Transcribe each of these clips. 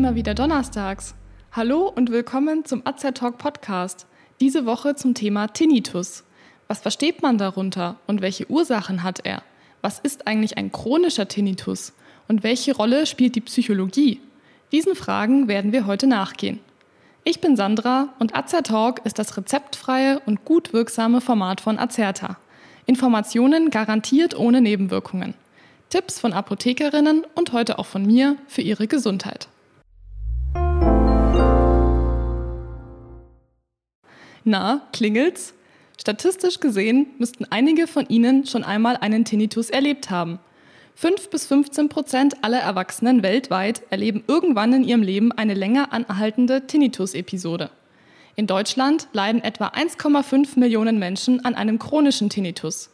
immer wieder donnerstags. Hallo und willkommen zum AZ Talk Podcast. Diese Woche zum Thema Tinnitus. Was versteht man darunter und welche Ursachen hat er? Was ist eigentlich ein chronischer Tinnitus? Und welche Rolle spielt die Psychologie? Diesen Fragen werden wir heute nachgehen. Ich bin Sandra und Talk ist das rezeptfreie und gut wirksame Format von Azerta. Informationen garantiert ohne Nebenwirkungen. Tipps von Apothekerinnen und heute auch von mir für Ihre Gesundheit. Na, klingelt's? Statistisch gesehen müssten einige von Ihnen schon einmal einen Tinnitus erlebt haben. 5 bis 15 Prozent aller Erwachsenen weltweit erleben irgendwann in ihrem Leben eine länger anhaltende Tinnitus-Episode. In Deutschland leiden etwa 1,5 Millionen Menschen an einem chronischen Tinnitus.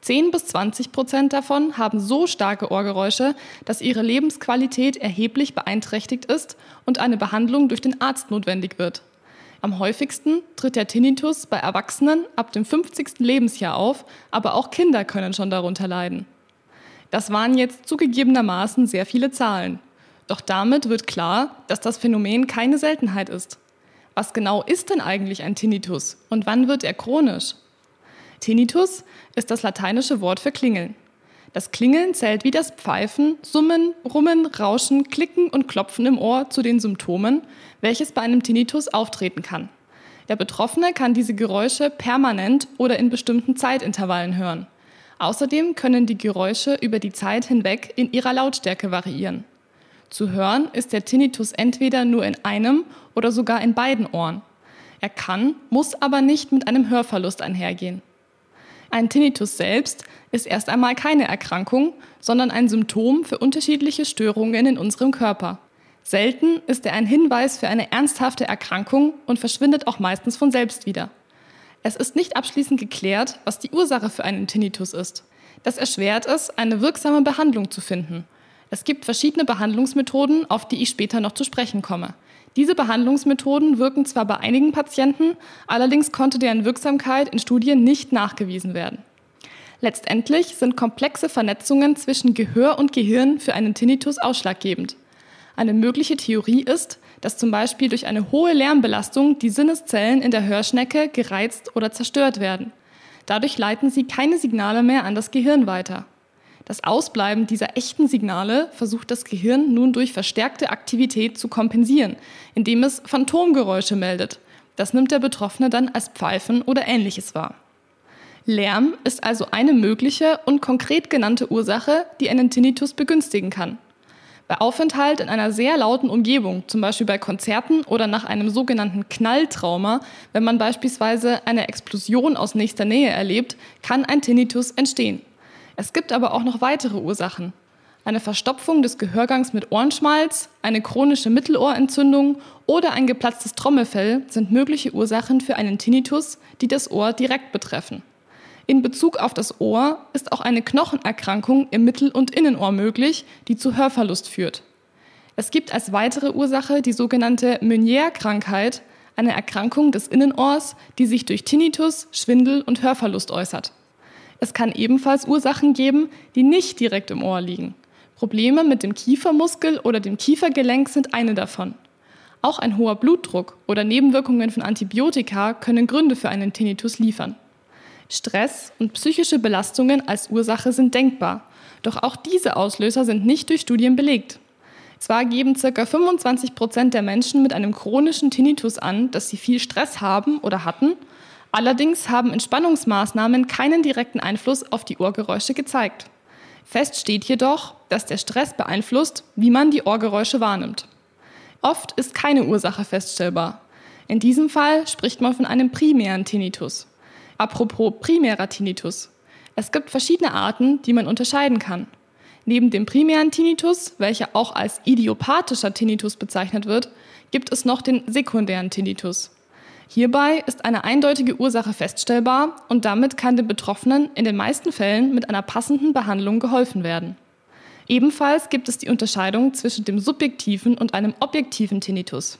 10 bis 20 Prozent davon haben so starke Ohrgeräusche, dass ihre Lebensqualität erheblich beeinträchtigt ist und eine Behandlung durch den Arzt notwendig wird. Am häufigsten tritt der Tinnitus bei Erwachsenen ab dem 50. Lebensjahr auf, aber auch Kinder können schon darunter leiden. Das waren jetzt zugegebenermaßen sehr viele Zahlen. Doch damit wird klar, dass das Phänomen keine Seltenheit ist. Was genau ist denn eigentlich ein Tinnitus und wann wird er chronisch? Tinnitus ist das lateinische Wort für Klingeln. Das Klingeln zählt wie das Pfeifen, Summen, Rummen, Rauschen, Klicken und Klopfen im Ohr zu den Symptomen, welches bei einem Tinnitus auftreten kann. Der Betroffene kann diese Geräusche permanent oder in bestimmten Zeitintervallen hören. Außerdem können die Geräusche über die Zeit hinweg in ihrer Lautstärke variieren. Zu hören ist der Tinnitus entweder nur in einem oder sogar in beiden Ohren. Er kann, muss aber nicht mit einem Hörverlust einhergehen. Ein Tinnitus selbst ist erst einmal keine Erkrankung, sondern ein Symptom für unterschiedliche Störungen in unserem Körper. Selten ist er ein Hinweis für eine ernsthafte Erkrankung und verschwindet auch meistens von selbst wieder. Es ist nicht abschließend geklärt, was die Ursache für einen Tinnitus ist. Das erschwert es, eine wirksame Behandlung zu finden. Es gibt verschiedene Behandlungsmethoden, auf die ich später noch zu sprechen komme. Diese Behandlungsmethoden wirken zwar bei einigen Patienten, allerdings konnte deren Wirksamkeit in Studien nicht nachgewiesen werden. Letztendlich sind komplexe Vernetzungen zwischen Gehör und Gehirn für einen Tinnitus ausschlaggebend. Eine mögliche Theorie ist, dass zum Beispiel durch eine hohe Lärmbelastung die Sinneszellen in der Hörschnecke gereizt oder zerstört werden. Dadurch leiten sie keine Signale mehr an das Gehirn weiter. Das Ausbleiben dieser echten Signale versucht das Gehirn nun durch verstärkte Aktivität zu kompensieren, indem es Phantomgeräusche meldet. Das nimmt der Betroffene dann als Pfeifen oder ähnliches wahr. Lärm ist also eine mögliche und konkret genannte Ursache, die einen Tinnitus begünstigen kann. Bei Aufenthalt in einer sehr lauten Umgebung, zum Beispiel bei Konzerten oder nach einem sogenannten Knalltrauma, wenn man beispielsweise eine Explosion aus nächster Nähe erlebt, kann ein Tinnitus entstehen. Es gibt aber auch noch weitere Ursachen. Eine Verstopfung des Gehörgangs mit Ohrenschmalz, eine chronische Mittelohrentzündung oder ein geplatztes Trommelfell sind mögliche Ursachen für einen Tinnitus, die das Ohr direkt betreffen. In Bezug auf das Ohr ist auch eine Knochenerkrankung im Mittel- und Innenohr möglich, die zu Hörverlust führt. Es gibt als weitere Ursache die sogenannte Meunier-Krankheit, eine Erkrankung des Innenohrs, die sich durch Tinnitus, Schwindel und Hörverlust äußert. Es kann ebenfalls Ursachen geben, die nicht direkt im Ohr liegen. Probleme mit dem Kiefermuskel oder dem Kiefergelenk sind eine davon. Auch ein hoher Blutdruck oder Nebenwirkungen von Antibiotika können Gründe für einen Tinnitus liefern. Stress und psychische Belastungen als Ursache sind denkbar, doch auch diese Auslöser sind nicht durch Studien belegt. Zwar geben ca. 25 Prozent der Menschen mit einem chronischen Tinnitus an, dass sie viel Stress haben oder hatten, Allerdings haben Entspannungsmaßnahmen keinen direkten Einfluss auf die Ohrgeräusche gezeigt. Fest steht jedoch, dass der Stress beeinflusst, wie man die Ohrgeräusche wahrnimmt. Oft ist keine Ursache feststellbar. In diesem Fall spricht man von einem primären Tinnitus. Apropos primärer Tinnitus. Es gibt verschiedene Arten, die man unterscheiden kann. Neben dem primären Tinnitus, welcher auch als idiopathischer Tinnitus bezeichnet wird, gibt es noch den sekundären Tinnitus. Hierbei ist eine eindeutige Ursache feststellbar und damit kann den Betroffenen in den meisten Fällen mit einer passenden Behandlung geholfen werden. Ebenfalls gibt es die Unterscheidung zwischen dem subjektiven und einem objektiven Tinnitus.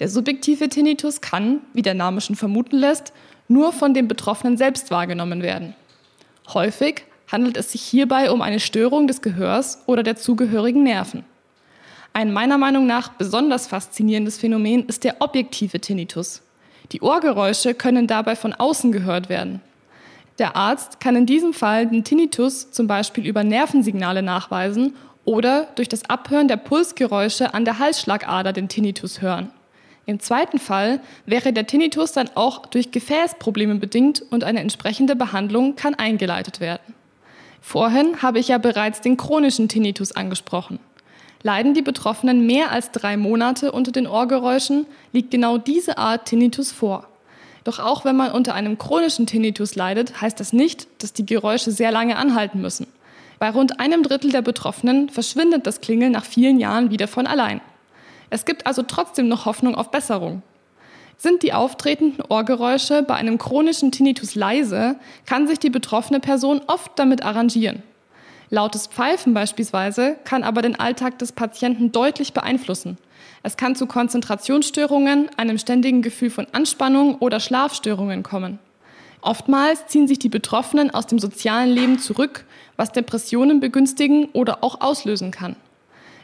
Der subjektive Tinnitus kann, wie der Name schon vermuten lässt, nur von dem Betroffenen selbst wahrgenommen werden. Häufig handelt es sich hierbei um eine Störung des Gehörs oder der zugehörigen Nerven. Ein meiner Meinung nach besonders faszinierendes Phänomen ist der objektive Tinnitus. Die Ohrgeräusche können dabei von außen gehört werden. Der Arzt kann in diesem Fall den Tinnitus zum Beispiel über Nervensignale nachweisen oder durch das Abhören der Pulsgeräusche an der Halsschlagader den Tinnitus hören. Im zweiten Fall wäre der Tinnitus dann auch durch Gefäßprobleme bedingt und eine entsprechende Behandlung kann eingeleitet werden. Vorhin habe ich ja bereits den chronischen Tinnitus angesprochen. Leiden die Betroffenen mehr als drei Monate unter den Ohrgeräuschen, liegt genau diese Art Tinnitus vor. Doch auch wenn man unter einem chronischen Tinnitus leidet, heißt das nicht, dass die Geräusche sehr lange anhalten müssen. Bei rund einem Drittel der Betroffenen verschwindet das Klingeln nach vielen Jahren wieder von allein. Es gibt also trotzdem noch Hoffnung auf Besserung. Sind die auftretenden Ohrgeräusche bei einem chronischen Tinnitus leise, kann sich die betroffene Person oft damit arrangieren. Lautes Pfeifen beispielsweise kann aber den Alltag des Patienten deutlich beeinflussen. Es kann zu Konzentrationsstörungen, einem ständigen Gefühl von Anspannung oder Schlafstörungen kommen. Oftmals ziehen sich die Betroffenen aus dem sozialen Leben zurück, was Depressionen begünstigen oder auch auslösen kann.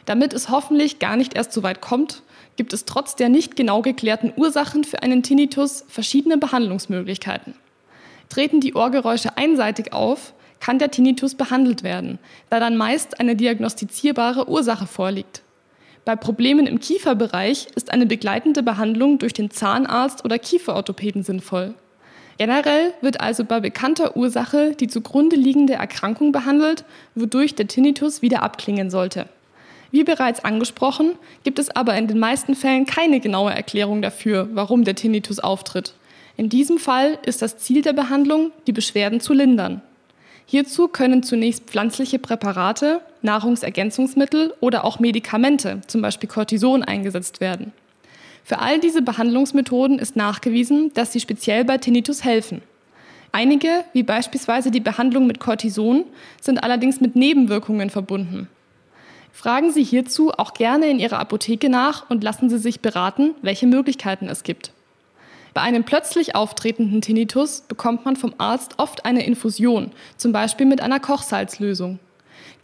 Damit es hoffentlich gar nicht erst so weit kommt, gibt es trotz der nicht genau geklärten Ursachen für einen Tinnitus verschiedene Behandlungsmöglichkeiten. Treten die Ohrgeräusche einseitig auf, kann der Tinnitus behandelt werden, da dann meist eine diagnostizierbare Ursache vorliegt. Bei Problemen im Kieferbereich ist eine begleitende Behandlung durch den Zahnarzt oder Kieferorthopäden sinnvoll. Generell wird also bei bekannter Ursache die zugrunde liegende Erkrankung behandelt, wodurch der Tinnitus wieder abklingen sollte. Wie bereits angesprochen, gibt es aber in den meisten Fällen keine genaue Erklärung dafür, warum der Tinnitus auftritt. In diesem Fall ist das Ziel der Behandlung, die Beschwerden zu lindern. Hierzu können zunächst pflanzliche Präparate, Nahrungsergänzungsmittel oder auch Medikamente, zum Beispiel Cortison, eingesetzt werden. Für all diese Behandlungsmethoden ist nachgewiesen, dass sie speziell bei Tinnitus helfen. Einige, wie beispielsweise die Behandlung mit Cortison, sind allerdings mit Nebenwirkungen verbunden. Fragen Sie hierzu auch gerne in Ihrer Apotheke nach und lassen Sie sich beraten, welche Möglichkeiten es gibt. Bei einem plötzlich auftretenden Tinnitus bekommt man vom Arzt oft eine Infusion, zum Beispiel mit einer Kochsalzlösung.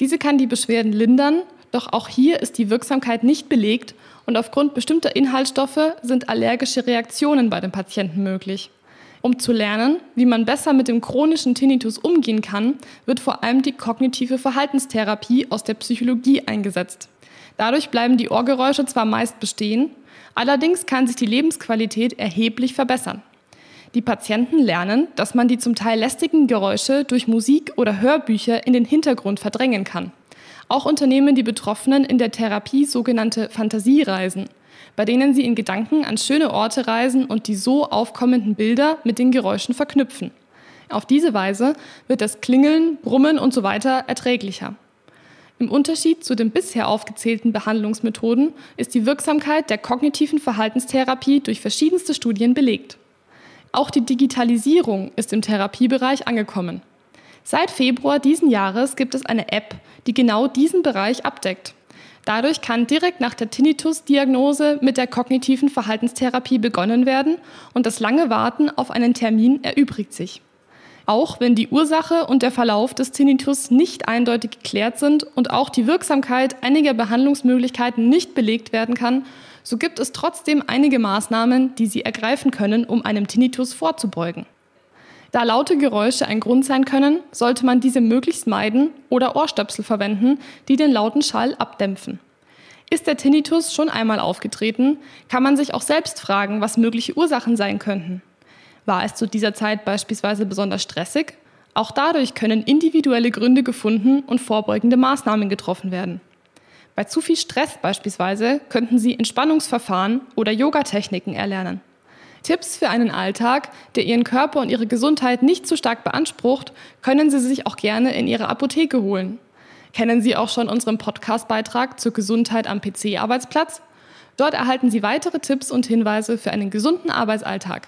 Diese kann die Beschwerden lindern, doch auch hier ist die Wirksamkeit nicht belegt und aufgrund bestimmter Inhaltsstoffe sind allergische Reaktionen bei den Patienten möglich. Um zu lernen, wie man besser mit dem chronischen Tinnitus umgehen kann, wird vor allem die kognitive Verhaltenstherapie aus der Psychologie eingesetzt. Dadurch bleiben die Ohrgeräusche zwar meist bestehen, Allerdings kann sich die Lebensqualität erheblich verbessern. Die Patienten lernen, dass man die zum Teil lästigen Geräusche durch Musik oder Hörbücher in den Hintergrund verdrängen kann. Auch unternehmen die Betroffenen in der Therapie sogenannte Fantasiereisen, bei denen sie in Gedanken an schöne Orte reisen und die so aufkommenden Bilder mit den Geräuschen verknüpfen. Auf diese Weise wird das Klingeln, Brummen und so weiter erträglicher. Im Unterschied zu den bisher aufgezählten Behandlungsmethoden ist die Wirksamkeit der kognitiven Verhaltenstherapie durch verschiedenste Studien belegt. Auch die Digitalisierung ist im Therapiebereich angekommen. Seit Februar diesen Jahres gibt es eine App, die genau diesen Bereich abdeckt. Dadurch kann direkt nach der Tinnitus-Diagnose mit der kognitiven Verhaltenstherapie begonnen werden und das lange Warten auf einen Termin erübrigt sich. Auch wenn die Ursache und der Verlauf des Tinnitus nicht eindeutig geklärt sind und auch die Wirksamkeit einiger Behandlungsmöglichkeiten nicht belegt werden kann, so gibt es trotzdem einige Maßnahmen, die Sie ergreifen können, um einem Tinnitus vorzubeugen. Da laute Geräusche ein Grund sein können, sollte man diese möglichst meiden oder Ohrstöpsel verwenden, die den lauten Schall abdämpfen. Ist der Tinnitus schon einmal aufgetreten, kann man sich auch selbst fragen, was mögliche Ursachen sein könnten. War es zu dieser Zeit beispielsweise besonders stressig? Auch dadurch können individuelle Gründe gefunden und vorbeugende Maßnahmen getroffen werden. Bei zu viel Stress beispielsweise könnten Sie Entspannungsverfahren oder Yogatechniken erlernen. Tipps für einen Alltag, der Ihren Körper und Ihre Gesundheit nicht zu stark beansprucht, können Sie sich auch gerne in Ihrer Apotheke holen. Kennen Sie auch schon unseren Podcast-Beitrag zur Gesundheit am PC-Arbeitsplatz? Dort erhalten Sie weitere Tipps und Hinweise für einen gesunden Arbeitsalltag.